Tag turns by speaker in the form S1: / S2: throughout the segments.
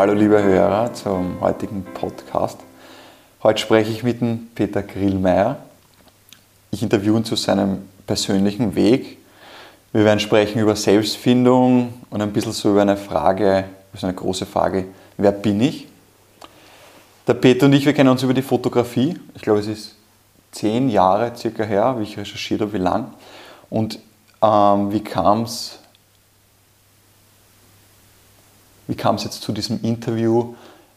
S1: Hallo liebe Hörer zum heutigen Podcast. Heute spreche ich mit dem Peter Grillmeier. Ich interviewe ihn zu seinem persönlichen Weg. Wir werden sprechen über Selbstfindung und ein bisschen so über eine Frage, so eine große Frage, wer bin ich? Der Peter und ich, wir kennen uns über die Fotografie. Ich glaube, es ist zehn Jahre circa her, wie ich recherchiert habe, wie lang. Und ähm, wie kam es wie kam es jetzt zu diesem Interview?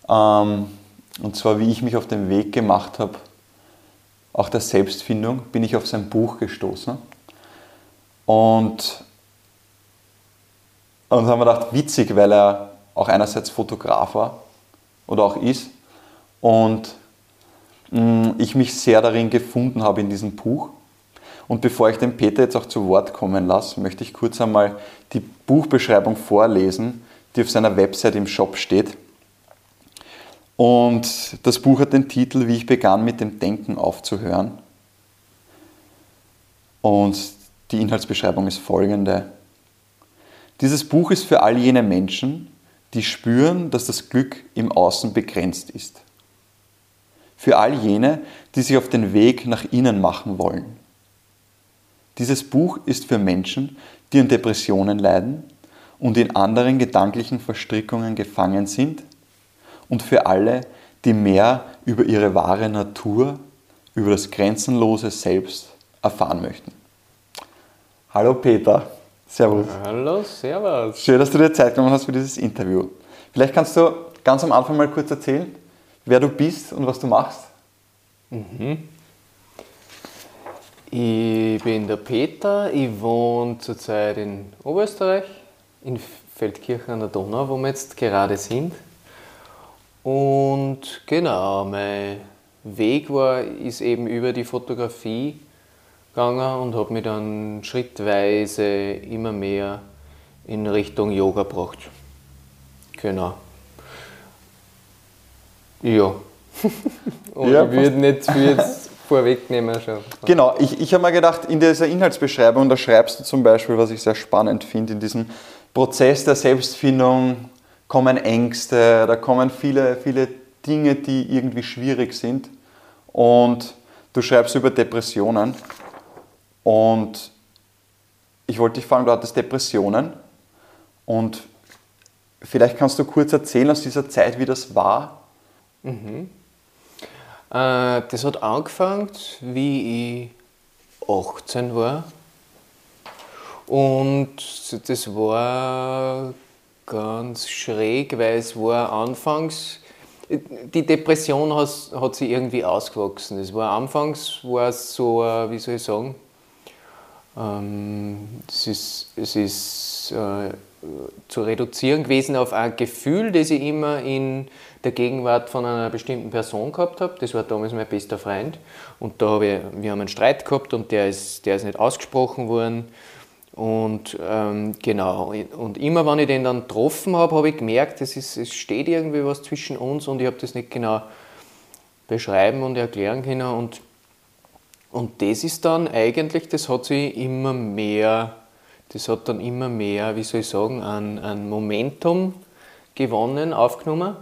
S1: Ähm, und zwar, wie ich mich auf den Weg gemacht habe, auch der Selbstfindung, bin ich auf sein Buch gestoßen. Und, und haben wir gedacht, witzig, weil er auch einerseits Fotograf war oder auch ist. Und mh, mm, ich mich sehr darin gefunden habe in diesem Buch. Und bevor ich den Peter jetzt auch zu Wort kommen lasse, möchte ich kurz einmal die Buchbeschreibung vorlesen, die auf seiner Website im Shop steht. Und das Buch hat den Titel Wie ich begann mit dem Denken aufzuhören. Und die Inhaltsbeschreibung ist folgende. Dieses Buch ist für all jene Menschen, die spüren, dass das Glück im Außen begrenzt ist. Für all jene, die sich auf den Weg nach innen machen wollen. Dieses Buch ist für Menschen, die an Depressionen leiden und in anderen gedanklichen Verstrickungen gefangen sind und für alle, die mehr über ihre wahre Natur, über das grenzenlose Selbst erfahren möchten. Hallo Peter, Servus.
S2: Hallo, Servus.
S1: Schön, dass du dir Zeit genommen hast für dieses Interview. Vielleicht kannst du ganz am Anfang mal kurz erzählen, wer du bist und was du machst.
S2: Mhm. Ich bin der Peter, ich wohne zurzeit in Oberösterreich in Feldkirchen an der Donau, wo wir jetzt gerade sind. Und genau, mein Weg war, ist eben über die Fotografie gegangen und habe mich dann schrittweise immer mehr in Richtung Yoga gebracht. Genau. Ja. und ja, ich würde nicht viel jetzt vorwegnehmen schon.
S1: Genau, ich, ich habe mir gedacht, in dieser Inhaltsbeschreibung, da schreibst du zum Beispiel, was ich sehr spannend finde, in diesem Prozess der Selbstfindung kommen Ängste, da kommen viele, viele Dinge, die irgendwie schwierig sind. Und du schreibst über Depressionen. Und ich wollte dich fragen, du hattest Depressionen. Und vielleicht kannst du kurz erzählen aus dieser Zeit, wie das war.
S2: Mhm. Äh, das hat angefangen, wie ich 18 war. Und das war ganz schräg, weil es war anfangs, die Depression hat, hat sich irgendwie ausgewachsen. Es war anfangs war es so, wie soll ich sagen, ähm, es ist, es ist äh, zu reduzieren gewesen auf ein Gefühl, das ich immer in der Gegenwart von einer bestimmten Person gehabt habe. Das war damals mein bester Freund. Und da habe ich, wir haben einen Streit gehabt und der ist, der ist nicht ausgesprochen worden. Und ähm, genau, und immer wenn ich den dann getroffen habe, habe ich gemerkt, es, ist, es steht irgendwie was zwischen uns und ich habe das nicht genau beschreiben und erklären können. Und, und das ist dann eigentlich, das hat sich immer mehr, das hat dann immer mehr, wie soll ich sagen, ein, ein Momentum gewonnen, aufgenommen.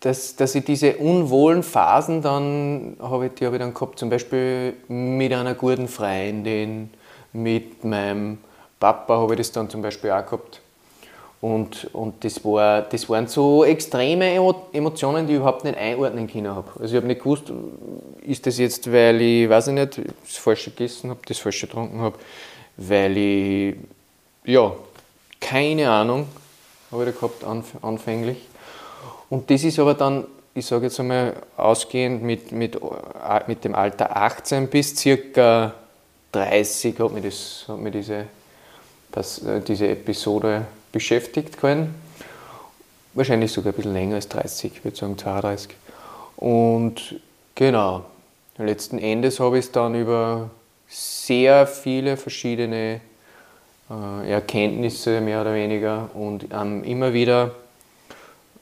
S2: Dass, dass ich diese unwohlen Phasen dann, habe ich, die habe ich dann gehabt, zum Beispiel mit einer guten Freundin, mit meinem Papa habe ich das dann zum Beispiel auch gehabt. Und, und das, war, das waren so extreme Emotionen, die ich überhaupt nicht einordnen können habe. Also ich habe nicht gewusst, ist das jetzt, weil ich, weiß ich nicht, das Falsche gegessen habe, das Falsche getrunken habe, weil ich, ja, keine Ahnung habe ich da gehabt anfänglich. Und das ist aber dann, ich sage jetzt einmal, ausgehend mit, mit, mit dem Alter 18 bis circa 30 hat mich, das, hat mich diese, das, äh, diese Episode beschäftigt können. Wahrscheinlich sogar ein bisschen länger als 30, ich würde sagen 32. Und genau, letzten Endes habe ich es dann über sehr viele verschiedene äh, Erkenntnisse mehr oder weniger und ähm, immer wieder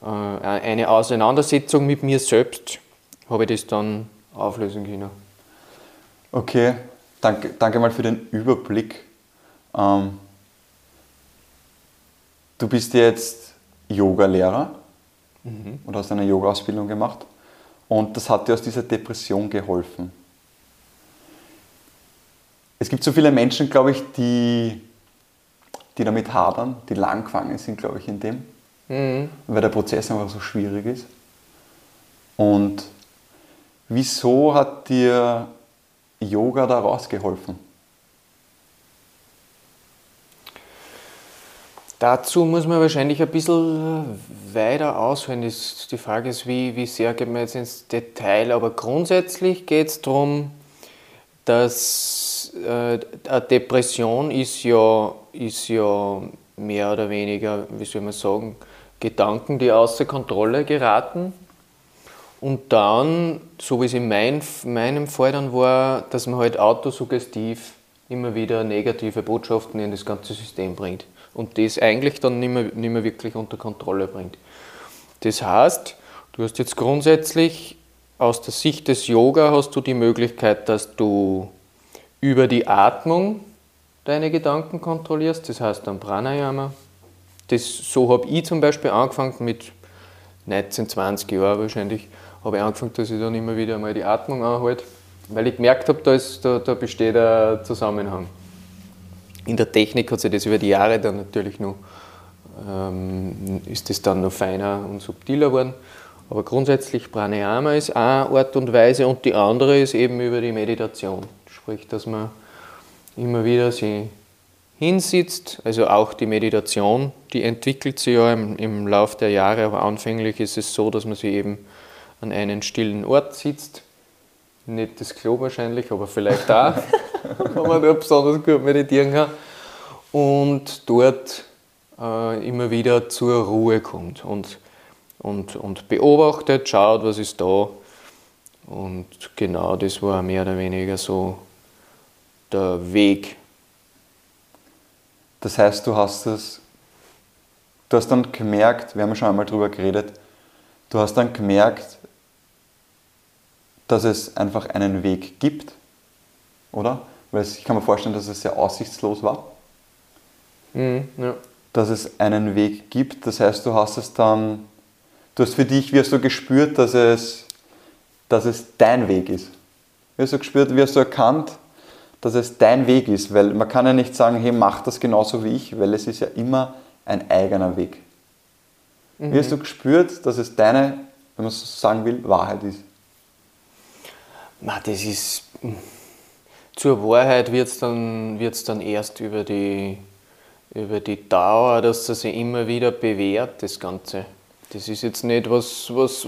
S2: äh, eine Auseinandersetzung mit mir selbst habe ich das dann auflösen können.
S1: Okay, danke, danke mal für den Überblick. Ähm, du bist jetzt Yoga-Lehrer mhm. und hast eine Yoga-Ausbildung gemacht. Und das hat dir aus dieser Depression geholfen. Es gibt so viele Menschen, glaube ich, die, die damit hadern, die langgefangen sind, glaube ich, in dem. Mhm. Weil der Prozess einfach so schwierig ist. Und wieso hat dir Yoga da rausgeholfen?
S2: Dazu muss man wahrscheinlich ein bisschen weiter ausholen. Die Frage ist, wie, wie sehr geht man jetzt ins Detail. Aber grundsätzlich geht es darum, dass äh, eine Depression ist ja, ist ja mehr oder weniger, wie soll man sagen, Gedanken, die außer Kontrolle geraten. Und dann, so wie es in mein, meinem Fall dann war, dass man halt autosuggestiv immer wieder negative Botschaften in das ganze System bringt und das eigentlich dann nicht mehr, nicht mehr wirklich unter Kontrolle bringt. Das heißt, du hast jetzt grundsätzlich aus der Sicht des Yoga hast du die Möglichkeit, dass du über die Atmung deine Gedanken kontrollierst, das heißt dann Pranayama. Das, so habe ich zum Beispiel angefangen mit 19, 20 Jahren wahrscheinlich, habe ich angefangen, dass ich dann immer wieder mal die Atmung anhalte, weil ich gemerkt habe, da, ist, da, da besteht ein Zusammenhang. In der Technik hat sich das über die Jahre dann natürlich noch, ähm, ist das dann noch feiner und subtiler geworden. Aber grundsätzlich Pranayama ist eine Art und Weise und die andere ist eben über die Meditation. Sprich, dass man immer wieder sich hinsitzt, also auch die Meditation, die entwickelt sich ja im, im Laufe der Jahre, aber anfänglich ist es so, dass man sich eben an einen stillen Ort sitzt. Nicht das Klo wahrscheinlich, aber vielleicht auch. wenn man da besonders gut meditieren kann. Und dort äh, immer wieder zur Ruhe kommt und, und, und beobachtet, schaut, was ist da. Und genau das war mehr oder weniger so der Weg.
S1: Das heißt, du hast es, du hast dann gemerkt, wir haben schon einmal darüber geredet, du hast dann gemerkt, dass es einfach einen Weg gibt, oder? Weil ich kann mir vorstellen, dass es sehr aussichtslos war. Mhm, ja. Dass es einen Weg gibt. Das heißt, du hast es dann, du hast für dich, wie hast du gespürt, dass es, dass es dein Weg ist? Wie hast du gespürt, wie hast du erkannt, dass es dein Weg ist? Weil man kann ja nicht sagen, hey, mach das genauso wie ich, weil es ist ja immer ein eigener Weg. Mhm. Wie hast du gespürt, dass es deine, wenn man so sagen will, Wahrheit ist?
S2: Na, das ist zur Wahrheit wird es dann, wird's dann erst über die, über die Dauer, dass das sich immer wieder bewährt, das Ganze. Das ist jetzt nicht was, was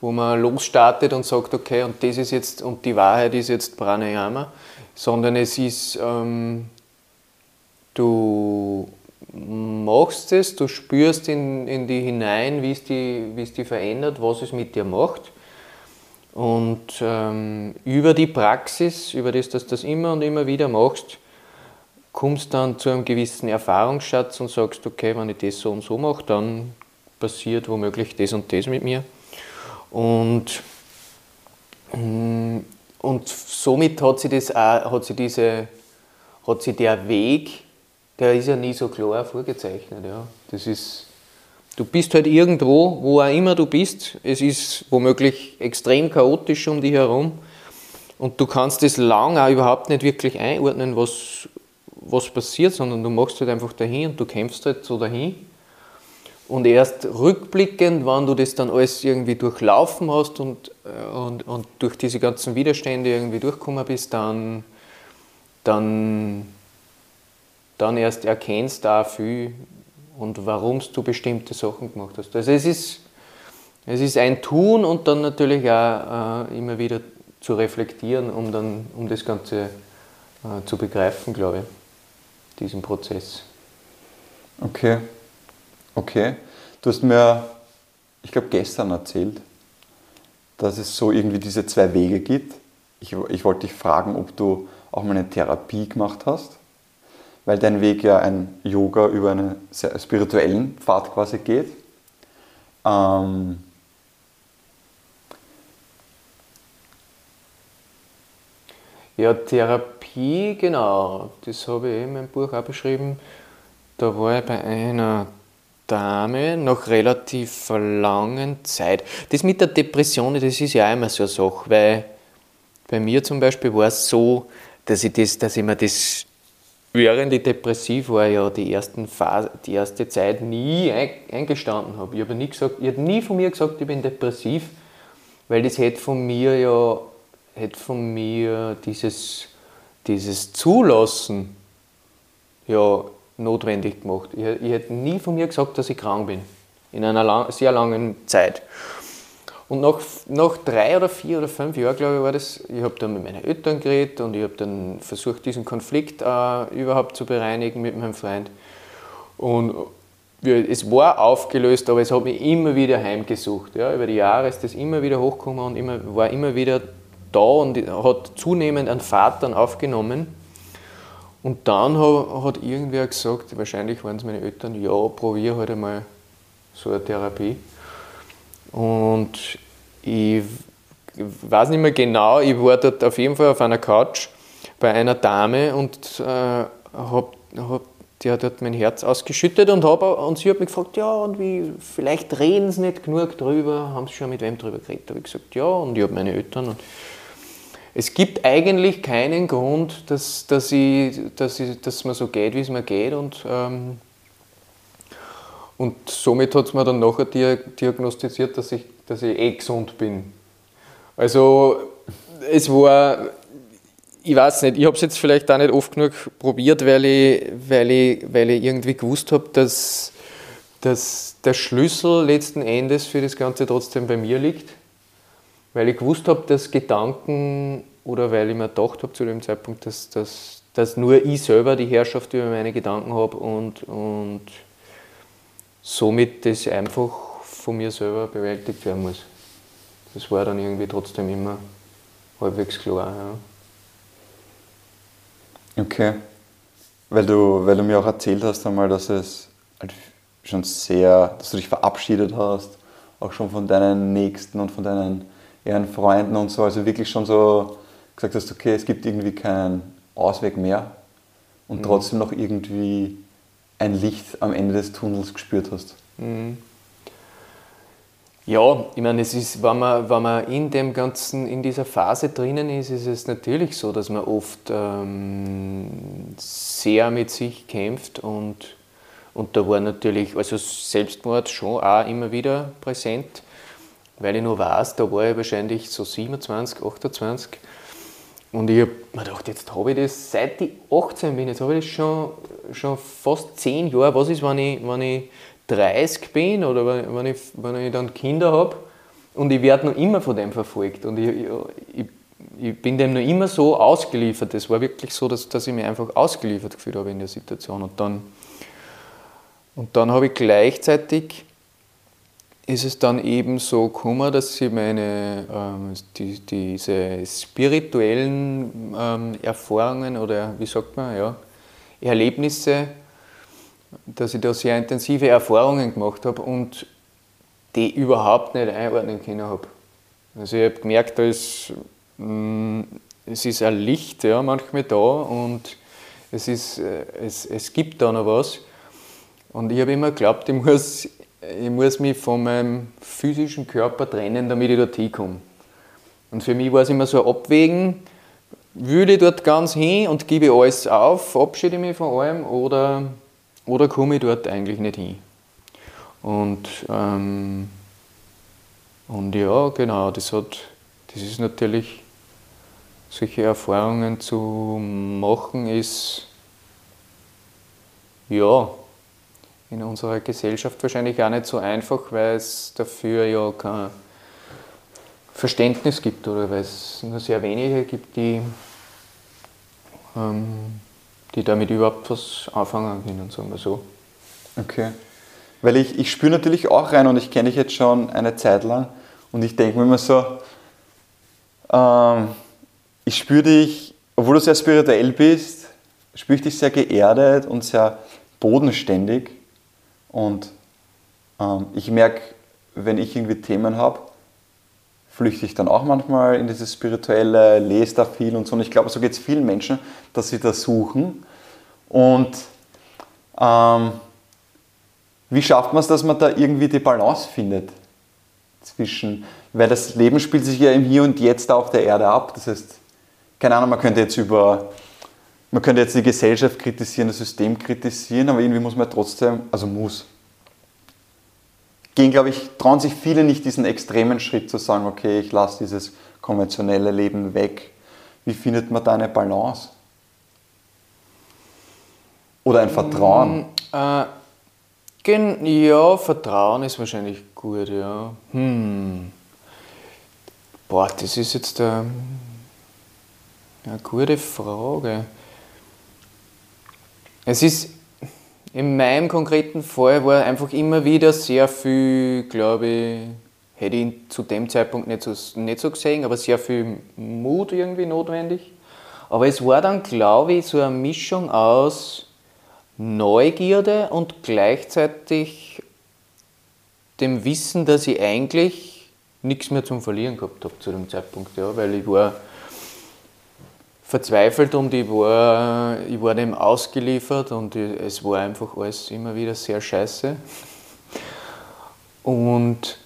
S2: wo man losstartet und sagt, okay, und das ist jetzt, und die Wahrheit ist jetzt Pranayama, sondern es ist, ähm, du machst es, du spürst in, in die hinein, wie es die, die verändert, was es mit dir macht. Und ähm, über die Praxis, über das, dass du das immer und immer wieder machst, kommst dann zu einem gewissen Erfahrungsschatz und sagst, okay, wenn ich das so und so mache, dann passiert womöglich das und das mit mir. Und, mm, und somit hat sich, das auch, hat sich, diese, hat sich der Weg, der ist ja nie so klar vorgezeichnet. Ja. Das ist, Du bist halt irgendwo, wo auch immer du bist. Es ist womöglich extrem chaotisch um dich herum. Und du kannst das lang auch überhaupt nicht wirklich einordnen, was, was passiert, sondern du machst halt einfach dahin und du kämpfst halt so dahin. Und erst rückblickend, wenn du das dann alles irgendwie durchlaufen hast und, äh, und, und durch diese ganzen Widerstände irgendwie durchgekommen bist, dann, dann, dann erst erkennst du auch viel, und warum du bestimmte Sachen gemacht hast. Also es ist, es ist ein Tun und dann natürlich auch äh, immer wieder zu reflektieren, um, dann, um das Ganze äh, zu begreifen, glaube ich, diesen Prozess.
S1: Okay, okay. Du hast mir, ich glaube, gestern erzählt, dass es so irgendwie diese zwei Wege gibt. Ich, ich wollte dich fragen, ob du auch mal eine Therapie gemacht hast weil dein Weg ja ein Yoga über einen spirituellen Pfad quasi geht. Ähm
S2: ja, Therapie, genau, das habe ich in meinem Buch auch beschrieben. Da war ich bei einer Dame nach relativ langen Zeit. Das mit der Depression, das ist ja auch immer so eine Sache, weil bei mir zum Beispiel war es so, dass ich, das, dass ich mir das, während ich depressiv war, ja die, ersten Phase, die erste Zeit nie eingestanden habe. Ich habe nie, gesagt, ich habe nie von mir gesagt, ich bin depressiv, weil das hätte von mir ja, hätte von mir dieses, dieses Zulassen ja notwendig gemacht. Ich, ich hätte nie von mir gesagt, dass ich krank bin. In einer lang, sehr langen Zeit. Und nach, nach drei oder vier oder fünf Jahren, glaube ich, war das, ich habe dann mit meinen Eltern geredet und ich habe dann versucht, diesen Konflikt äh, überhaupt zu bereinigen mit meinem Freund. Und ja, es war aufgelöst, aber es hat mich immer wieder heimgesucht. Ja. Über die Jahre ist das immer wieder hochgekommen und immer, war immer wieder da und hat zunehmend einen Vater aufgenommen. Und dann hat irgendwer gesagt, wahrscheinlich waren es meine Eltern, ja, probier halt einmal so eine Therapie. Und ich weiß nicht mehr genau, ich war dort auf jeden Fall auf einer Couch bei einer Dame und äh, hab, hab, die hat dort mein Herz ausgeschüttet und, hab, und sie hat mich gefragt, ja, und wie, vielleicht reden sie nicht genug drüber, haben sie schon mit wem drüber geredet? Da habe ich gesagt, ja, und ich habe meine Eltern. Und es gibt eigentlich keinen Grund, dass, dass, ich, dass, ich, dass mir so geht, wie es mir geht. Und, ähm, und somit hat es mir dann nachher diagnostiziert, dass ich, dass ich eh gesund bin. Also es war, ich weiß nicht, ich habe es jetzt vielleicht auch nicht oft genug probiert, weil ich, weil ich, weil ich irgendwie gewusst habe, dass, dass der Schlüssel letzten Endes für das Ganze trotzdem bei mir liegt weil ich gewusst habe, dass Gedanken oder weil ich mir gedacht habe zu dem Zeitpunkt, dass, dass, dass nur ich selber die Herrschaft über meine Gedanken habe und, und somit das einfach von mir selber bewältigt werden muss. Das war dann irgendwie trotzdem immer halbwegs klar.
S1: Ja. Okay. Weil du, weil du mir auch erzählt hast einmal, dass es halt schon sehr, dass du dich verabschiedet hast, auch schon von deinen Nächsten und von deinen ihren Freunden und so, also wirklich schon so gesagt hast, okay, es gibt irgendwie keinen Ausweg mehr und mhm. trotzdem noch irgendwie ein Licht am Ende des Tunnels gespürt hast. Mhm.
S2: Ja, ich meine, es ist, wenn man, wenn man in dem ganzen, in dieser Phase drinnen ist, ist es natürlich so, dass man oft ähm, sehr mit sich kämpft und, und da war natürlich, also Selbstmord schon auch immer wieder präsent weil ich noch weiß, da war ich wahrscheinlich so 27, 28 und ich habe mir gedacht, jetzt habe ich das, seit ich 18 bin, jetzt habe ich das schon, schon fast 10 Jahre. Was ist, wenn ich, wenn ich 30 bin oder wenn ich, wenn ich dann Kinder habe und ich werde noch immer von dem verfolgt und ich, ich, ich bin dem noch immer so ausgeliefert. Es war wirklich so, dass, dass ich mich einfach ausgeliefert gefühlt habe in der Situation. Und dann, und dann habe ich gleichzeitig ist es dann eben so gekommen, dass sie meine, ähm, die, diese spirituellen ähm, Erfahrungen oder wie sagt man, ja, Erlebnisse, dass ich da sehr intensive Erfahrungen gemacht habe und die überhaupt nicht einordnen können habe. Also ich habe gemerkt, da ist, mh, mm, es ist ein Licht ja, manchmal da und es, ist, äh, es, es gibt da noch was. Und ich habe immer geglaubt, ich muss ich muss mich von meinem physischen Körper trennen, damit ich dort hinkomme. Und für mich war es immer so ein Abwägen, würde ich dort ganz hin und gebe alles auf, verabschiede mich von allem oder, oder komme ich dort eigentlich nicht hin. Und, ähm, und ja, genau, das, hat, das ist natürlich, solche Erfahrungen zu machen, ist ja in unserer Gesellschaft wahrscheinlich auch nicht so einfach, weil es dafür ja kein Verständnis gibt oder weil es nur sehr wenige gibt, die, ähm, die damit überhaupt was anfangen können, sagen wir so.
S1: Okay. Weil ich, ich spüre natürlich auch rein und ich kenne dich jetzt schon eine Zeit lang und ich denke mir immer so, ähm, ich spüre dich, obwohl du sehr spirituell bist, spüre ich dich sehr geerdet und sehr bodenständig. Und ähm, ich merke, wenn ich irgendwie Themen habe, flüchte ich dann auch manchmal in dieses Spirituelle, lese da viel und so. Und ich glaube, so geht es vielen Menschen, dass sie das suchen. Und ähm, Wie schafft man es, dass man da irgendwie die Balance findet zwischen, weil das Leben spielt sich ja im Hier und Jetzt auf der Erde ab. Das heißt, keine Ahnung, man könnte jetzt über, man könnte jetzt die Gesellschaft kritisieren, das System kritisieren, aber irgendwie muss man trotzdem, also muss, gehen, glaube ich, trauen sich viele nicht diesen extremen Schritt zu sagen, okay, ich lasse dieses konventionelle Leben weg. Wie findet man da eine Balance? Oder ein Vertrauen?
S2: Mm, äh, ja, Vertrauen ist wahrscheinlich gut, ja. Hm. Boah, das ist jetzt eine, eine gute Frage. Es ist, in meinem konkreten Fall war einfach immer wieder sehr viel, glaube ich, hätte ich zu dem Zeitpunkt nicht so, nicht so gesehen, aber sehr viel Mut irgendwie notwendig. Aber es war dann, glaube ich, so eine Mischung aus Neugierde und gleichzeitig dem Wissen, dass ich eigentlich nichts mehr zum Verlieren gehabt habe zu dem Zeitpunkt, ja, weil ich war verzweifelt und ich war, ich war dem ausgeliefert und es war einfach alles immer wieder sehr scheiße. Und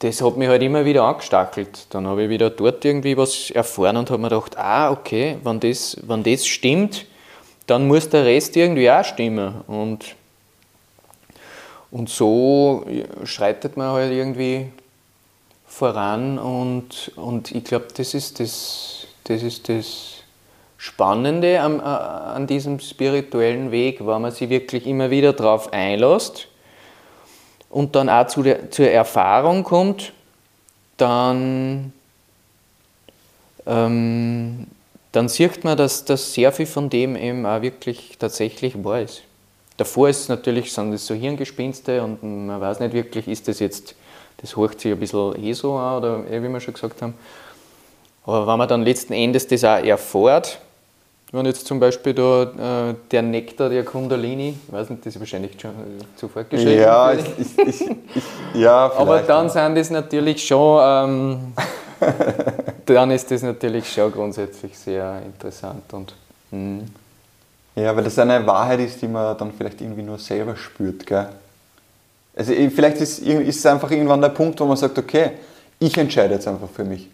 S2: das hat mich halt immer wieder angestachelt. Dann habe ich wieder dort irgendwie was erfahren und habe mir gedacht, ah, okay, wenn das, wenn das stimmt, dann muss der Rest irgendwie auch stimmen. Und, und so schreitet man halt irgendwie voran und, und ich glaube, das ist das, das ist das Spannende an, an diesem spirituellen Weg, wenn man sich wirklich immer wieder darauf einlässt und dann auch zu der, zur Erfahrung kommt, dann, ähm, dann sieht man, dass, dass sehr viel von dem eben auch wirklich tatsächlich wahr ist. Davor ist es natürlich, sind das so Hirngespinste und man weiß nicht wirklich, ist das jetzt, das horcht sich ein bisschen eh so an oder eh, wie wir schon gesagt haben. Aber wenn man dann letzten Endes das auch erfährt, wenn jetzt zum Beispiel da äh, der Nektar der Kundalini, ich weiß nicht, das ist wahrscheinlich schon äh, zu fortgeschritten.
S1: Ja, ich, ich, ich, ja
S2: Aber dann sind das natürlich schon, ähm, dann ist das natürlich schon grundsätzlich sehr interessant und mh.
S1: Ja, weil das eine Wahrheit ist, die man dann vielleicht irgendwie nur selber spürt, gell? Also vielleicht ist, ist es einfach irgendwann der Punkt, wo man sagt, okay, ich entscheide jetzt einfach für mich.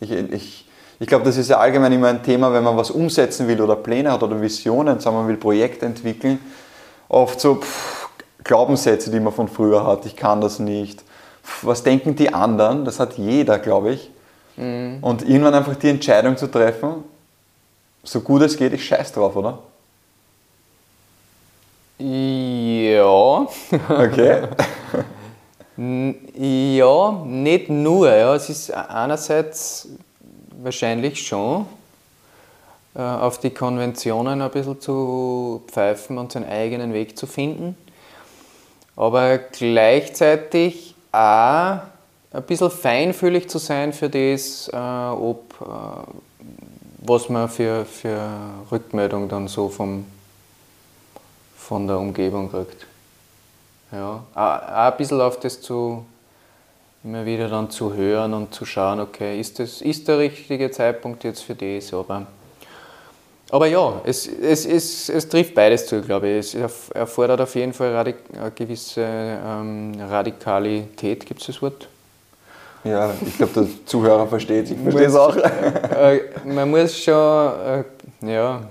S1: Ich, ich, ich glaube, das ist ja allgemein immer ein Thema, wenn man was umsetzen will oder Pläne hat oder Visionen, sagen man will Projekte entwickeln. Oft so pff, Glaubenssätze, die man von früher hat. Ich kann das nicht. Pff, was denken die anderen? Das hat jeder, glaube ich. Mhm. Und irgendwann einfach die Entscheidung zu treffen, so gut es geht, ich scheiß drauf, oder?
S2: Ja.
S1: Okay.
S2: ja, nicht nur. Ja. Es ist einerseits wahrscheinlich schon, äh, auf die Konventionen ein bisschen zu pfeifen und seinen eigenen Weg zu finden. Aber gleichzeitig auch ein bisschen feinfühlig zu sein für das, äh, ob, äh, was man für, für Rückmeldung dann so vom, von der Umgebung kriegt. Ja, auch ein bisschen auf das zu immer wieder dann zu hören und zu schauen, okay, ist, das, ist der richtige Zeitpunkt jetzt für das? Aber, aber ja, es, es, es, es trifft beides zu, glaube ich. Es erfordert auf jeden Fall radik eine gewisse ähm, Radikalität, gibt es das Wort?
S1: Ja, ich glaube, der Zuhörer versteht, ich verstehe es auch.
S2: Äh, man muss schon äh, ja,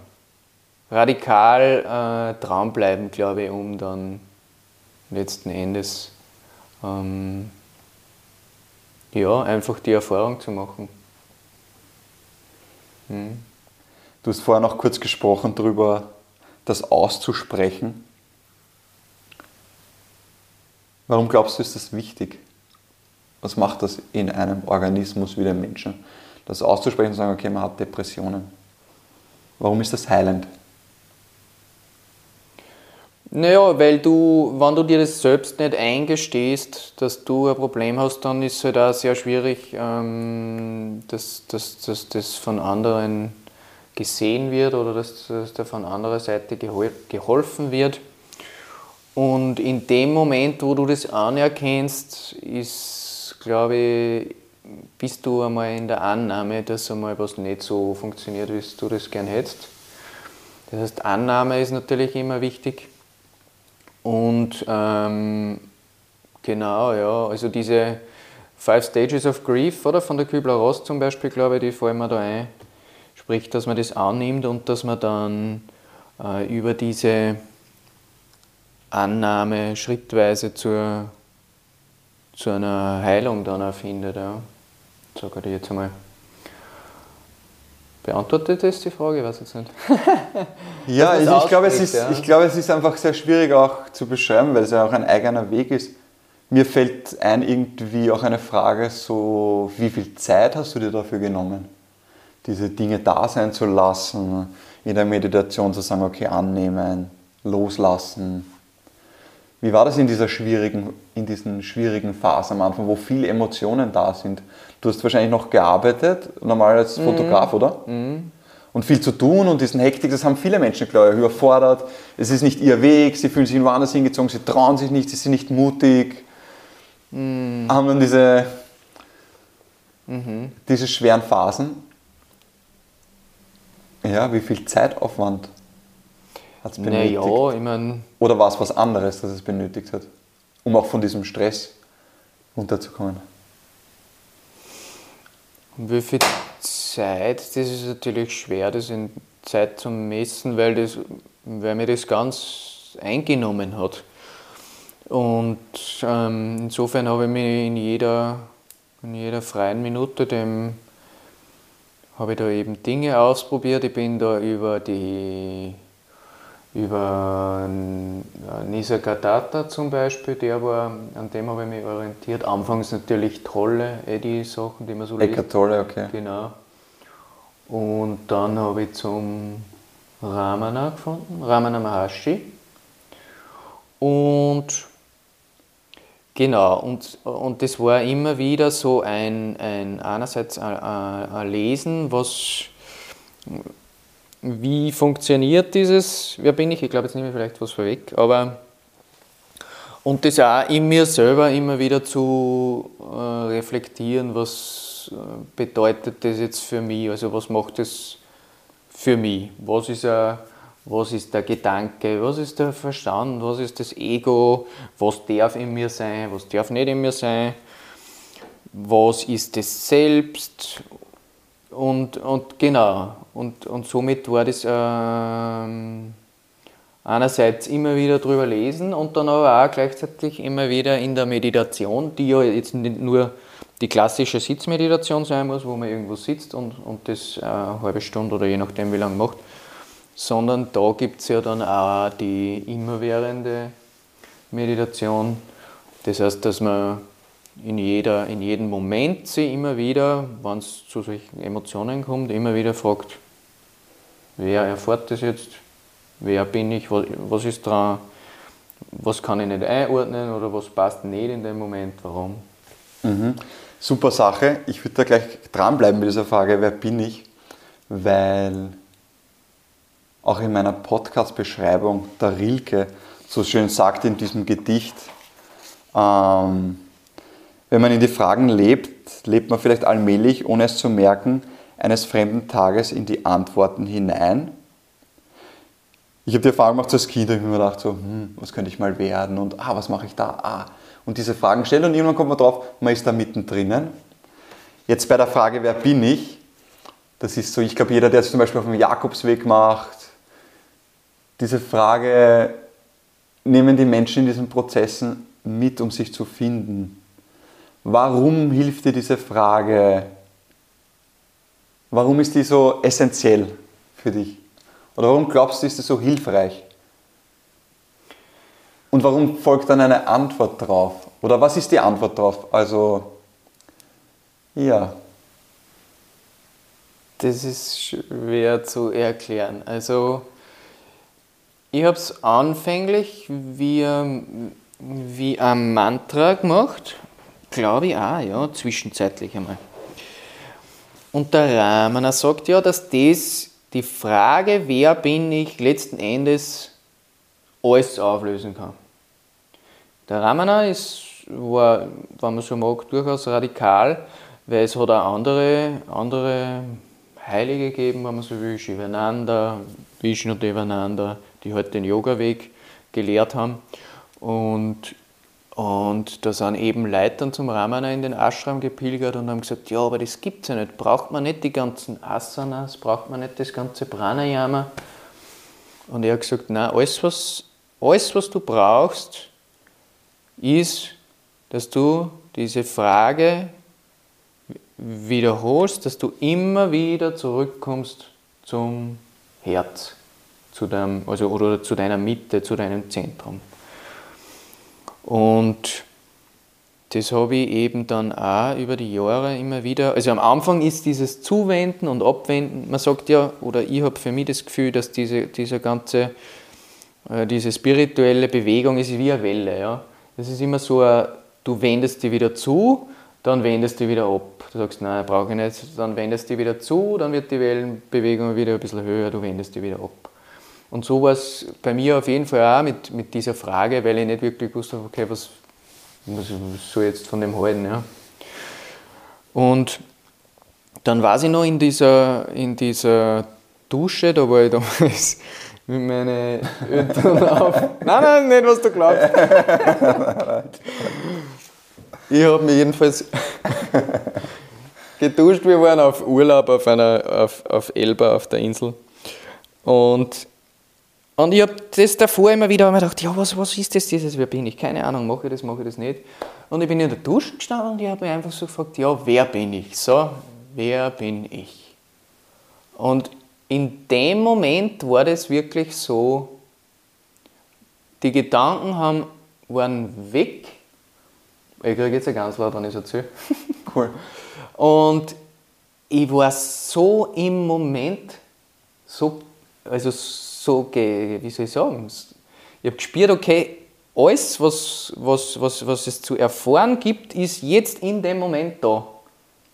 S2: radikal äh, dranbleiben, glaube ich, um dann letzten Endes ähm, ja, einfach die Erfahrung zu machen.
S1: Hm. Du hast vorher noch kurz gesprochen darüber, das auszusprechen. Warum glaubst du, ist das wichtig? Was macht das in einem Organismus wie dem Menschen? Das auszusprechen und sagen, okay, man hat Depressionen. Warum ist das heilend?
S2: Naja, weil du, wenn du dir das selbst nicht eingestehst, dass du ein Problem hast, dann ist es halt auch sehr schwierig, ähm, dass, dass, dass das von anderen gesehen wird oder dass, dass da von anderer Seite gehol geholfen wird. Und in dem Moment, wo du das anerkennst, ist, glaube ich, bist du einmal in der Annahme, dass einmal was nicht so funktioniert, wie du das gern hättest. Das heißt, Annahme ist natürlich immer wichtig. Und ähm, genau, ja, also diese Five Stages of Grief, oder von der Kübler-Ross zum Beispiel, glaube ich, die fallen mir da ein. Sprich, dass man das annimmt und dass man dann äh, über diese Annahme schrittweise zur, zu einer Heilung dann auch findet. Ja. Sage ich jetzt einmal. Beantwortet das die Frage? Ich weiß jetzt nicht.
S1: ja, ich, ich, glaube, es ist, ja. ich glaube, es ist einfach sehr schwierig auch zu beschreiben, weil es ja auch ein eigener Weg ist. Mir fällt ein irgendwie auch eine Frage so, wie viel Zeit hast du dir dafür genommen? Diese Dinge da sein zu lassen, in der Meditation zu sagen, okay, annehmen, loslassen, wie war das in, dieser schwierigen, in diesen schwierigen Phasen am Anfang, wo viele Emotionen da sind? Du hast wahrscheinlich noch gearbeitet, normal als mhm. Fotograf, oder? Mhm. Und viel zu tun und diesen Hektik, das haben viele Menschen, glaube ich, überfordert. Es ist nicht ihr Weg, sie fühlen sich woanders hingezogen, sie trauen sich nicht, sie sind nicht mutig. Mhm. Haben dann diese, mhm. diese schweren Phasen. Ja, wie viel Zeitaufwand
S2: hat es benötigt? Naja, ich meine.
S1: Oder war es was anderes, das es benötigt hat, um auch von diesem Stress runterzukommen?
S2: Wie viel Zeit, das ist natürlich schwer, das in Zeit zu messen, weil, das, weil mir das ganz eingenommen hat. Und ähm, insofern habe ich mich in jeder, in jeder freien Minute dem habe ich da eben Dinge ausprobiert. Ich bin da über die über Nisargadatta zum Beispiel, der war, an dem habe ich mich orientiert. Anfangs natürlich tolle Eddie-Sachen, die man so
S1: liest. Eckart Tolle, okay.
S2: Genau. Und dann habe ich zum Ramana gefunden, Ramana Maharshi. Und genau, und, und das war immer wieder so ein, ein einerseits ein, ein Lesen, was wie funktioniert dieses, wer bin ich? Ich glaube, jetzt nehme ich vielleicht was vorweg, aber und das auch in mir selber immer wieder zu äh, reflektieren, was äh, bedeutet das jetzt für mich, also was macht das für mich, was ist, ein, was ist der Gedanke, was ist der Verstand, was ist das Ego, was darf in mir sein, was darf nicht in mir sein, was ist das Selbst und, und genau, und, und somit war das äh, einerseits immer wieder drüber lesen und dann aber auch gleichzeitig immer wieder in der Meditation, die ja jetzt nicht nur die klassische Sitzmeditation sein muss, wo man irgendwo sitzt und, und das eine halbe Stunde oder je nachdem wie lange macht, sondern da gibt es ja dann auch die immerwährende Meditation. Das heißt, dass man in, jeder, in jedem Moment sich immer wieder, wenn es zu solchen Emotionen kommt, immer wieder fragt, Wer erfährt das jetzt? Wer bin ich? Was ist dran? Was kann ich nicht einordnen oder was passt nicht in dem Moment? Warum?
S1: Mhm. Super Sache. Ich würde da gleich dranbleiben mit dieser Frage, wer bin ich? Weil auch in meiner Podcast-Beschreibung der Rilke so schön sagt in diesem Gedicht, ähm, wenn man in die Fragen lebt, lebt man vielleicht allmählich, ohne es zu merken, eines fremden Tages in die Antworten hinein. Ich habe die Erfahrung gemacht als Kind, da habe mir gedacht, so, hm, was könnte ich mal werden und ah, was mache ich da? Ah. Und diese Fragen stellen und irgendwann kommt man drauf, man ist da mittendrin. Jetzt bei der Frage, wer bin ich? Das ist so, ich glaube, jeder, der es zum Beispiel auf dem Jakobsweg macht, diese Frage nehmen die Menschen in diesen Prozessen mit, um sich zu finden. Warum hilft dir diese Frage, Warum ist die so essentiell für dich? Oder warum glaubst du, ist sie so hilfreich? Und warum folgt dann eine Antwort drauf? Oder was ist die Antwort drauf? Also, ja.
S2: Das ist schwer zu erklären. Also, ich habe es anfänglich wie, wie ein Mantra gemacht. Glaube ich auch, ja, zwischenzeitlich einmal. Und der Rahmaner sagt ja, dass das die Frage, wer bin ich, letzten Endes alles auflösen kann. Der Ramana ist, war, wenn man so mag, durchaus radikal, weil es hat auch andere, andere Heilige gegeben, wenn man so will, Shivananda, Vishnu Devananda, die halt den Yoga-Weg gelehrt haben. Und, und da sind eben Leute zum Ramana in den Ashram gepilgert und haben gesagt, ja, aber das gibt es ja nicht. Braucht man nicht die ganzen Asanas, braucht man nicht das ganze Pranayama. Und er hat gesagt, nein, alles was, alles, was du brauchst, ist, dass du diese Frage wiederholst, dass du immer wieder zurückkommst zum Herz, zu deinem, also, oder zu deiner Mitte, zu deinem Zentrum. Und das habe ich eben dann auch über die Jahre immer wieder. Also am Anfang ist dieses Zuwenden und Abwenden, man sagt ja, oder ich habe für mich das Gefühl, dass diese, diese ganze, äh, diese spirituelle Bewegung ist wie eine Welle. Ja? Das ist immer so, ein, du wendest die wieder zu, dann wendest du wieder ab. Du sagst, nein, brauche ich nicht, dann wendest du wieder zu, dann wird die Wellenbewegung wieder ein bisschen höher, du wendest die wieder ab. Und so war es bei mir auf jeden Fall auch mit, mit dieser Frage, weil ich nicht wirklich wusste, okay, was, was soll ich jetzt von dem halten. Ja? Und dann war ich noch in dieser, in dieser Dusche, da war ich damals mit meinen Eltern auf. Nein, nein, nicht, was du glaubst. ich habe mich jedenfalls geduscht. Wir waren auf Urlaub auf, einer, auf, auf Elba, auf der Insel. Und, und ich habe das davor immer wieder mir gedacht, ja, was, was ist das, dieses, wer bin ich? Keine Ahnung, mache ich das, mache ich das nicht. Und ich bin in der Dusche gestanden und ich habe mich einfach so gefragt, ja, wer bin ich? So, wer bin ich? Und in dem Moment war das wirklich so, die Gedanken haben, waren weg. Ich kriege jetzt ein ganz laut, wenn ich es erzähle.
S1: Cool.
S2: Und ich war so im Moment, so, also so, wie soll ich sagen, ich habe gespürt, okay, alles, was, was, was, was es zu erfahren gibt, ist jetzt in dem Moment da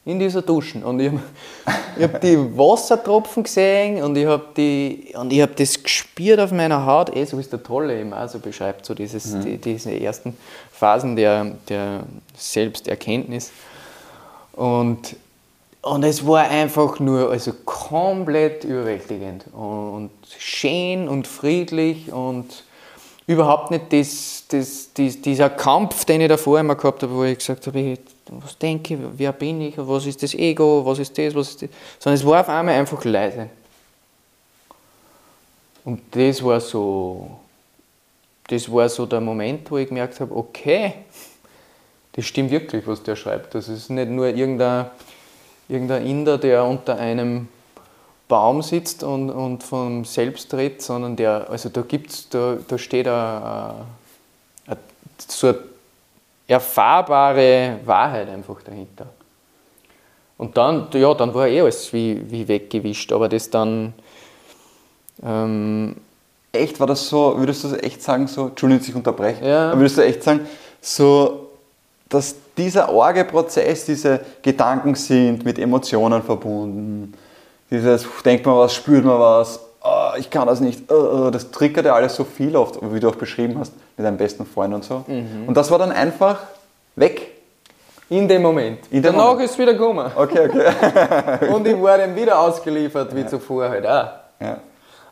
S2: in dieser Duschen. Und ich habe hab die Wassertropfen gesehen und ich habe hab das gespürt auf meiner Haut. Eh, so ist der Tolle eben auch so beschreibt, so dieses, mhm. die, diese ersten Phasen der, der Selbsterkenntnis. Und, und es war einfach nur also komplett überwältigend und schön und friedlich und überhaupt nicht das, das, das, dieser Kampf, den ich davor immer gehabt habe, wo ich gesagt habe, ich was denke ich, wer bin ich, was ist das Ego, was ist das, was ist das, sondern es war auf einmal einfach leise. Und das war so, das war so der Moment, wo ich gemerkt habe, okay, das stimmt wirklich, was der schreibt. Das ist nicht nur irgendein, irgendein Inder, der unter einem Baum sitzt und, und vom Selbst redet, sondern der, also da gibt's, da, da steht ein, ein, so eine erfahrbare Wahrheit einfach dahinter. Und dann, ja, dann war eh alles wie, wie weggewischt, aber das dann.
S1: Ähm, echt, war das so, würdest du echt sagen, so, Entschuldigung, dass ich unterbreche,
S2: ja.
S1: aber würdest du echt sagen, so, dass dieser Orgeprozess, diese Gedanken sind mit Emotionen verbunden, dieses, denkt man was, spürt man was, oh, ich kann das nicht, oh, das triggert ja alles so viel oft, wie du auch beschrieben hast, mit deinem besten Freund und so. Mhm. Und das war dann einfach weg.
S2: In dem Moment.
S1: In
S2: dem
S1: Danach
S2: Moment. ist es wieder gekommen.
S1: Okay, okay.
S2: und ich war dann wieder ausgeliefert, wie ja. zuvor halt auch.
S1: Ja.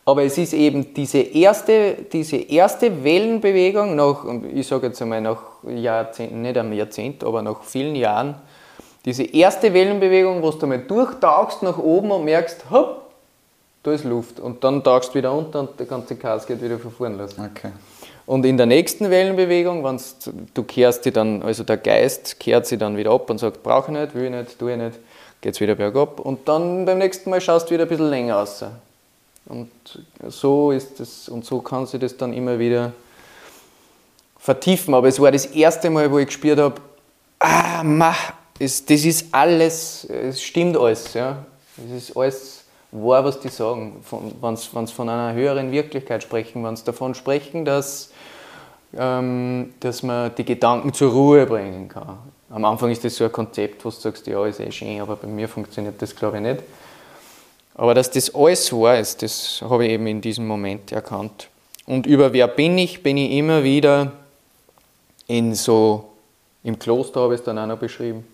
S2: Aber es ist eben diese erste, diese erste Wellenbewegung nach, ich sage jetzt einmal nach Jahrzehnten, nicht einem Jahrzehnt, aber nach vielen Jahren, diese erste Wellenbewegung, wo du mal durchtauchst nach oben und merkst, hopp, da ist Luft. Und dann tauchst du wieder unter und der ganze Chaos geht wieder verfahren lassen.
S1: Okay.
S2: Und in der nächsten Wellenbewegung, wenn du kehrst die dann, also der Geist kehrt sie dann wieder ab und sagt, brauche ich nicht, will ich nicht, tue ich nicht, geht es wieder bergab. Und dann beim nächsten Mal schaust du wieder ein bisschen länger raus. Und so ist es, und so kann sie das dann immer wieder vertiefen. Aber es war das erste Mal, wo ich gespürt habe, ah, mach, das ist alles, es stimmt alles. Ja. Es ist alles wahr, was die sagen, wenn sie von einer höheren Wirklichkeit sprechen, wenn sie davon sprechen, dass, ähm, dass man die Gedanken zur Ruhe bringen kann. Am Anfang ist das so ein Konzept, wo du sagst, ja, ist eh schön, aber bei mir funktioniert das, glaube ich, nicht. Aber dass das alles wahr ist, das habe ich eben in diesem Moment erkannt. Und über wer bin ich, bin ich immer wieder in so, im Kloster habe ich es dann auch noch beschrieben,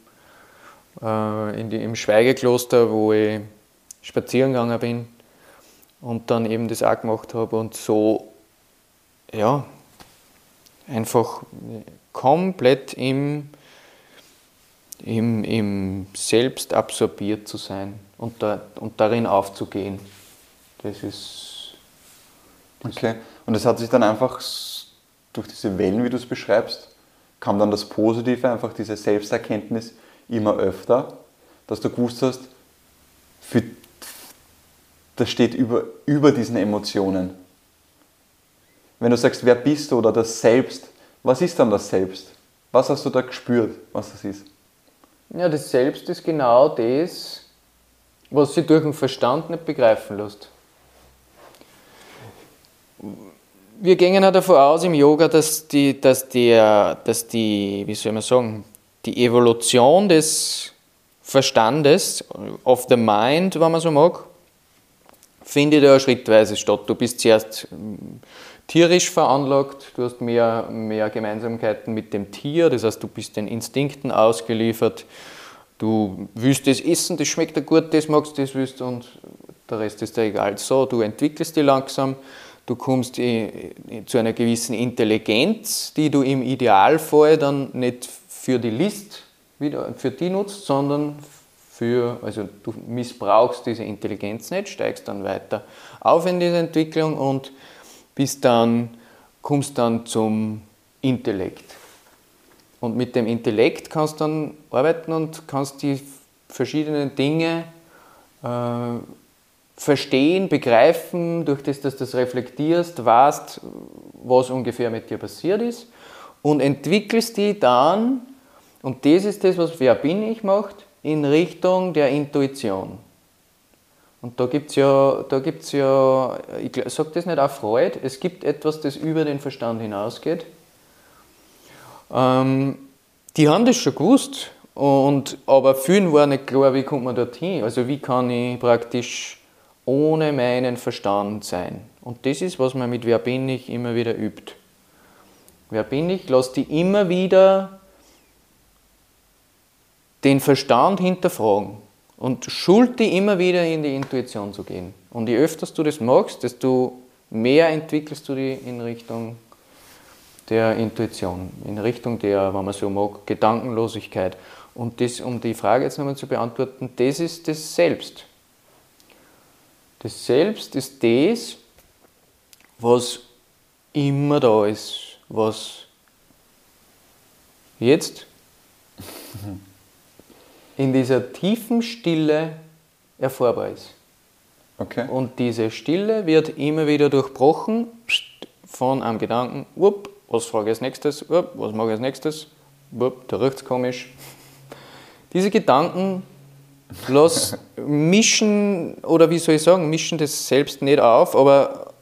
S2: äh, in die, im Schweigekloster, wo ich spazieren gegangen bin und dann eben das auch gemacht habe und so, ja, einfach komplett im, im, im Selbst absorbiert zu sein und, da, und darin aufzugehen. Das ist.
S1: Das okay. Und es hat sich dann einfach durch diese Wellen, wie du es beschreibst, kam dann das Positive, einfach diese Selbsterkenntnis immer öfter, dass du gewusst hast, für, das steht über, über diesen Emotionen. Wenn du sagst, wer bist du oder das Selbst, was ist dann das Selbst? Was hast du da gespürt, was das ist?
S2: Ja, das Selbst ist genau das, was sie durch den Verstand nicht begreifen lässt. Wir gehen ja davon aus im Yoga, dass die, dass, der, dass die, wie soll man sagen, die Evolution des Verstandes, of the mind, wenn man so mag, findet ja schrittweise statt. Du bist zuerst tierisch veranlagt, du hast mehr, mehr Gemeinsamkeiten mit dem Tier, das heißt, du bist den Instinkten ausgeliefert, du willst das essen, das schmeckt dir gut, das magst du, das willst und der Rest ist dir egal. So, du entwickelst dich langsam, du kommst zu einer gewissen Intelligenz, die du im Idealfall dann nicht für die List wieder für die nutzt, sondern für, also du missbrauchst diese Intelligenz nicht, steigst dann weiter auf in diese Entwicklung und bist dann, kommst dann zum Intellekt. Und mit dem Intellekt kannst du dann arbeiten und kannst die verschiedenen Dinge äh, verstehen, begreifen, durch das, dass du das reflektierst, weißt, was ungefähr mit dir passiert ist und entwickelst die dann, und das ist das, was Wer bin ich macht, in Richtung der Intuition. Und da gibt es ja, da gibt's ja, ich sage das nicht auch Freud, es gibt etwas, das über den Verstand hinausgeht. Ähm, die haben das schon gewusst, und, aber vielen war nicht klar, wie kommt man dorthin. Also wie kann ich praktisch ohne meinen Verstand sein. Und das ist, was man mit Wer bin ich immer wieder übt. Wer bin ich? Lass die immer wieder den Verstand hinterfragen und schuld die immer wieder in die Intuition zu gehen. Und je öfter du das machst, desto mehr entwickelst du dich in Richtung der Intuition, in Richtung der, wenn man so mag, Gedankenlosigkeit. Und das, um die Frage jetzt nochmal zu beantworten, das ist das Selbst. Das Selbst ist das, was immer da ist, was jetzt in dieser tiefen Stille erfahrbar ist. Okay. Und diese Stille wird immer wieder durchbrochen von einem Gedanken, wupp, was frage ich als nächstes, wupp, was mache ich als nächstes, wupp, da riecht es komisch. Diese Gedanken lass mischen, oder wie soll ich sagen, mischen das selbst nicht auf, aber,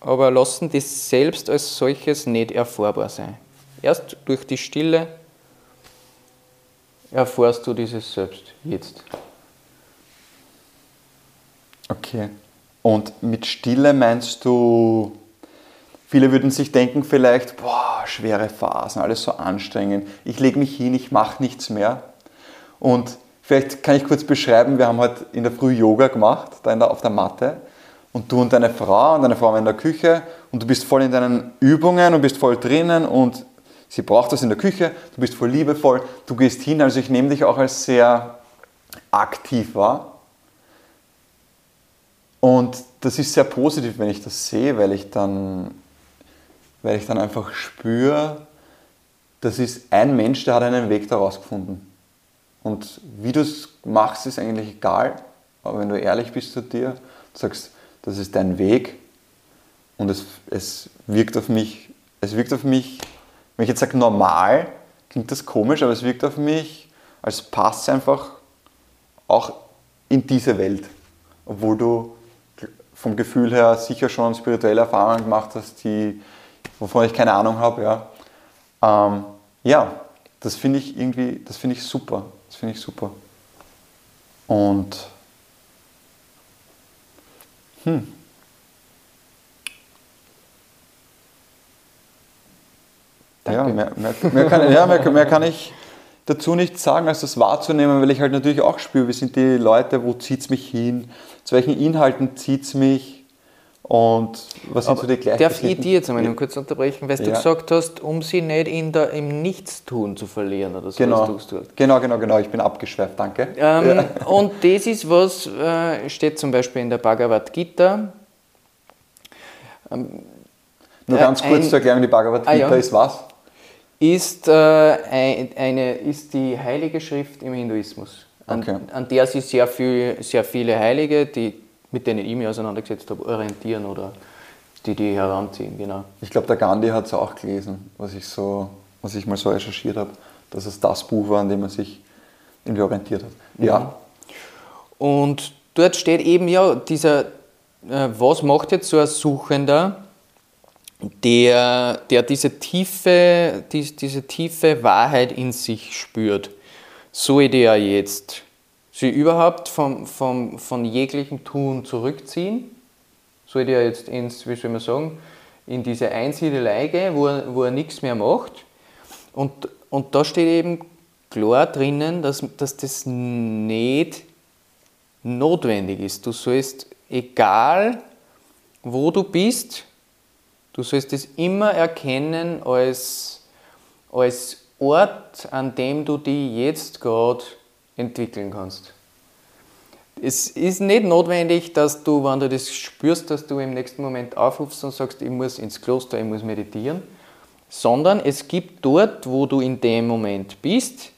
S2: aber lassen das selbst als solches nicht erfahrbar sein. Erst durch die Stille erfährst du dieses Selbst jetzt.
S1: Okay. Und mit Stille meinst du, viele würden sich denken vielleicht, boah, schwere Phasen, alles so anstrengend, ich lege mich hin, ich mache nichts mehr. Und vielleicht kann ich kurz beschreiben, wir haben heute in der Früh Yoga gemacht, da der, auf der Matte. Und du und deine Frau und deine Frau in der Küche und du bist voll in deinen Übungen und bist voll drinnen und Sie braucht das in der Küche, du bist voll liebevoll, du gehst hin, also ich nehme dich auch als sehr aktiv wahr. Und das ist sehr positiv, wenn ich das sehe, weil ich dann, weil ich dann einfach spüre, das ist ein Mensch, der hat einen Weg daraus gefunden. Und wie du es machst, ist eigentlich egal, aber wenn du ehrlich bist zu dir, sagst, das ist dein Weg und es, es wirkt auf mich, es wirkt auf mich wenn ich jetzt sage normal, klingt das komisch, aber es wirkt auf mich, als passt einfach auch in diese Welt. Obwohl du vom Gefühl her sicher schon spirituelle Erfahrungen gemacht hast, die, wovon ich keine Ahnung habe. Ja, ähm, ja das finde ich irgendwie, das finde ich super. Das finde ich super. Und hm, Ja, mehr, mehr, mehr, kann, ja mehr, mehr, kann, ich dazu nicht sagen, als das wahrzunehmen, weil ich halt natürlich auch spüre, wie sind die Leute, wo zieht es mich hin, zu welchen Inhalten zieht es mich Und was sind
S2: Aber
S1: so die gleichen?
S2: darf ich dir jetzt einmal kurz unterbrechen, weil du
S1: Ja.
S2: gesagt hast, um sie nicht in der, im Nichtstun zu verlieren oder so.
S1: Genau,
S2: du.
S1: genau, genau, genau. Ich bin abgeschweift, danke.
S2: Ähm, Und das ist was, äh, steht zum Beispiel in der Bhagavad Gita.
S1: Nur
S2: äh,
S1: ganz kurz
S2: ein-
S1: zur Erklärung, die Bhagavad
S2: Ah,
S1: Gita
S2: ja.
S1: ist was?
S2: Ist, äh, ein, eine, ist die heilige Schrift im Hinduismus, an,
S1: Okay.
S2: an der sich sehr, viel, sehr viele Heilige, die, mit denen ich mich auseinandergesetzt habe, orientieren oder die die heranziehen. Genau.
S1: Ich glaube, der Gandhi hat es auch gelesen, was ich, so, was ich mal so recherchiert habe, dass es das Buch war, an dem er sich irgendwie orientiert hat. Ja,
S2: Und dort steht eben ja, dieser, äh, was macht jetzt so ein Suchender, der, der diese, tiefe, die, diese tiefe Wahrheit in sich spürt? Soll der jetzt sich überhaupt vom, vom, von jeglichem Tun zurückziehen? Soll der jetzt ins, wie soll man sagen, in diese Einsiedelei gehen, wo er, wo er nichts mehr macht? Und, und da steht eben klar drinnen, dass, dass das nicht notwendig ist. Du sollst, egal wo du bist, du sollst es immer erkennen als, als Ort, an dem du dich jetzt gerade entwickeln kannst. Es ist nicht notwendig, dass du, wenn du das spürst, dass du im nächsten Moment aufrufst und sagst, ich muss ins Kloster, ich muss meditieren, sondern es gibt dort, wo du in dem Moment bist,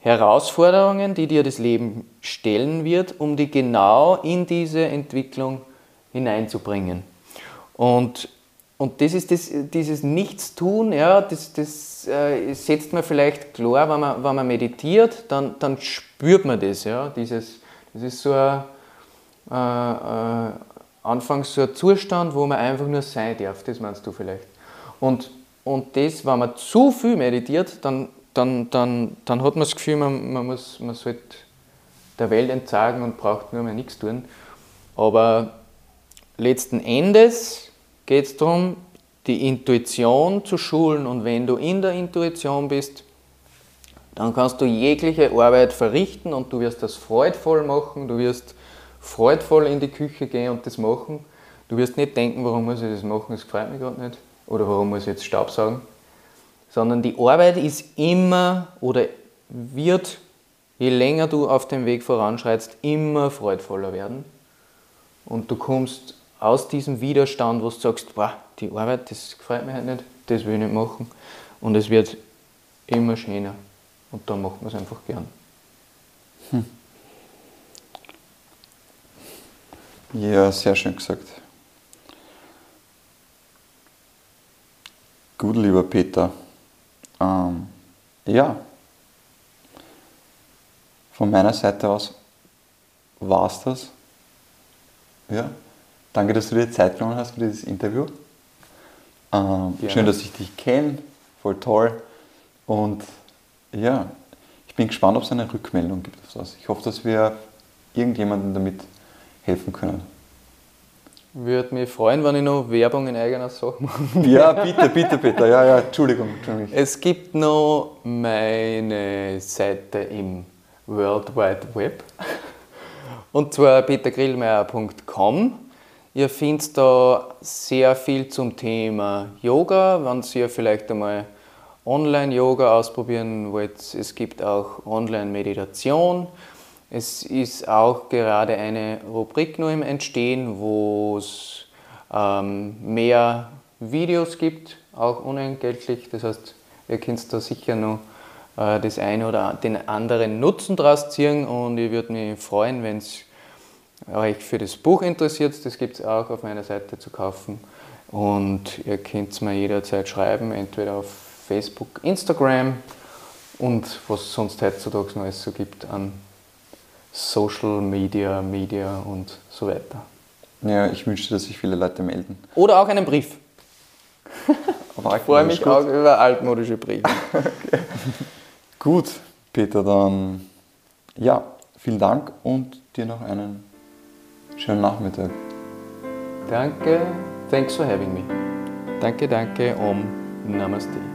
S2: Herausforderungen, die dir das Leben stellen wird, um dich genau in diese Entwicklung hineinzubringen. Und, und das ist das, dieses Nichtstun, ja, das, das äh, setzt man vielleicht klar, wenn man, wenn man meditiert, dann, dann spürt man das. Ja, dieses, das ist so ein, äh, äh, anfangs so ein Zustand, wo man einfach nur sein darf, das meinst du vielleicht. Und, und das, wenn man zu viel meditiert, dann, dann, dann, dann hat man das Gefühl, man, man, muss, man sollte der Welt entsagen und braucht nur mehr nichts tun. Aber letzten Endes geht es darum, die Intuition zu schulen und wenn du in der Intuition bist, dann kannst du jegliche Arbeit verrichten und du wirst das freudvoll machen, du wirst freudvoll in die Küche gehen und das machen. Du wirst nicht denken, warum muss ich das machen, das gefällt mir gerade nicht oder warum muss ich jetzt Staubsaugen, sondern die Arbeit ist immer oder wird, je länger du auf dem Weg voranschreitst, immer freudvoller werden. Und du kommst aus diesem Widerstand, wo du sagst, boah, die Arbeit, das gefällt mir halt nicht, das will ich nicht machen. Und es wird immer schöner. Und dann macht man es einfach gern.
S1: Ja, sehr schön gesagt. Gut, lieber Peter. Ähm, ja, von meiner Seite aus war es das. Ja, danke, dass du dir Zeit genommen hast für dieses Interview. Ähm, schön, dass ich dich kenne, voll toll. Und ja, ich bin gespannt, ob es eine Rückmeldung gibt auf das. Ich hoffe, dass wir irgendjemandem damit helfen können.
S2: Würde mich freuen, wenn ich noch Werbung in eigener Sache mache.
S1: Ja, bitte, bitte, Peter. Ja, ja, Entschuldigung. Entschuldigung.
S2: Es gibt noch meine Seite im World Wide Web. Und zwar petergrillmeier.com. Ihr findet da sehr viel zum Thema Yoga, wenn ihr vielleicht einmal Online-Yoga ausprobieren wollt. Es gibt auch Online-Meditation. Es ist auch gerade eine Rubrik nur im Entstehen, wo es ähm, mehr Videos gibt, auch unentgeltlich. Das heißt, ihr könnt da sicher noch äh, das eine oder den anderen Nutzen draus ziehen und ich würde mich freuen, wenn es euch für das Buch interessiert. Das gibt es auch auf meiner Seite zu kaufen und ihr könnt es mir jederzeit schreiben, entweder auf Facebook, Instagram und was es sonst heutzutage noch alles so gibt an Social Media, Media und so weiter.
S1: Ja, ich wünschte, dass sich viele Leute melden.
S2: Oder auch einen Brief. Ich freue mich
S1: gut.
S2: auch über altmodische Briefe.
S1: Gut, Peter, dann ja, vielen Dank und dir noch einen schönen Nachmittag.
S2: Danke, thanks for having me. Danke, danke, Om Namaste.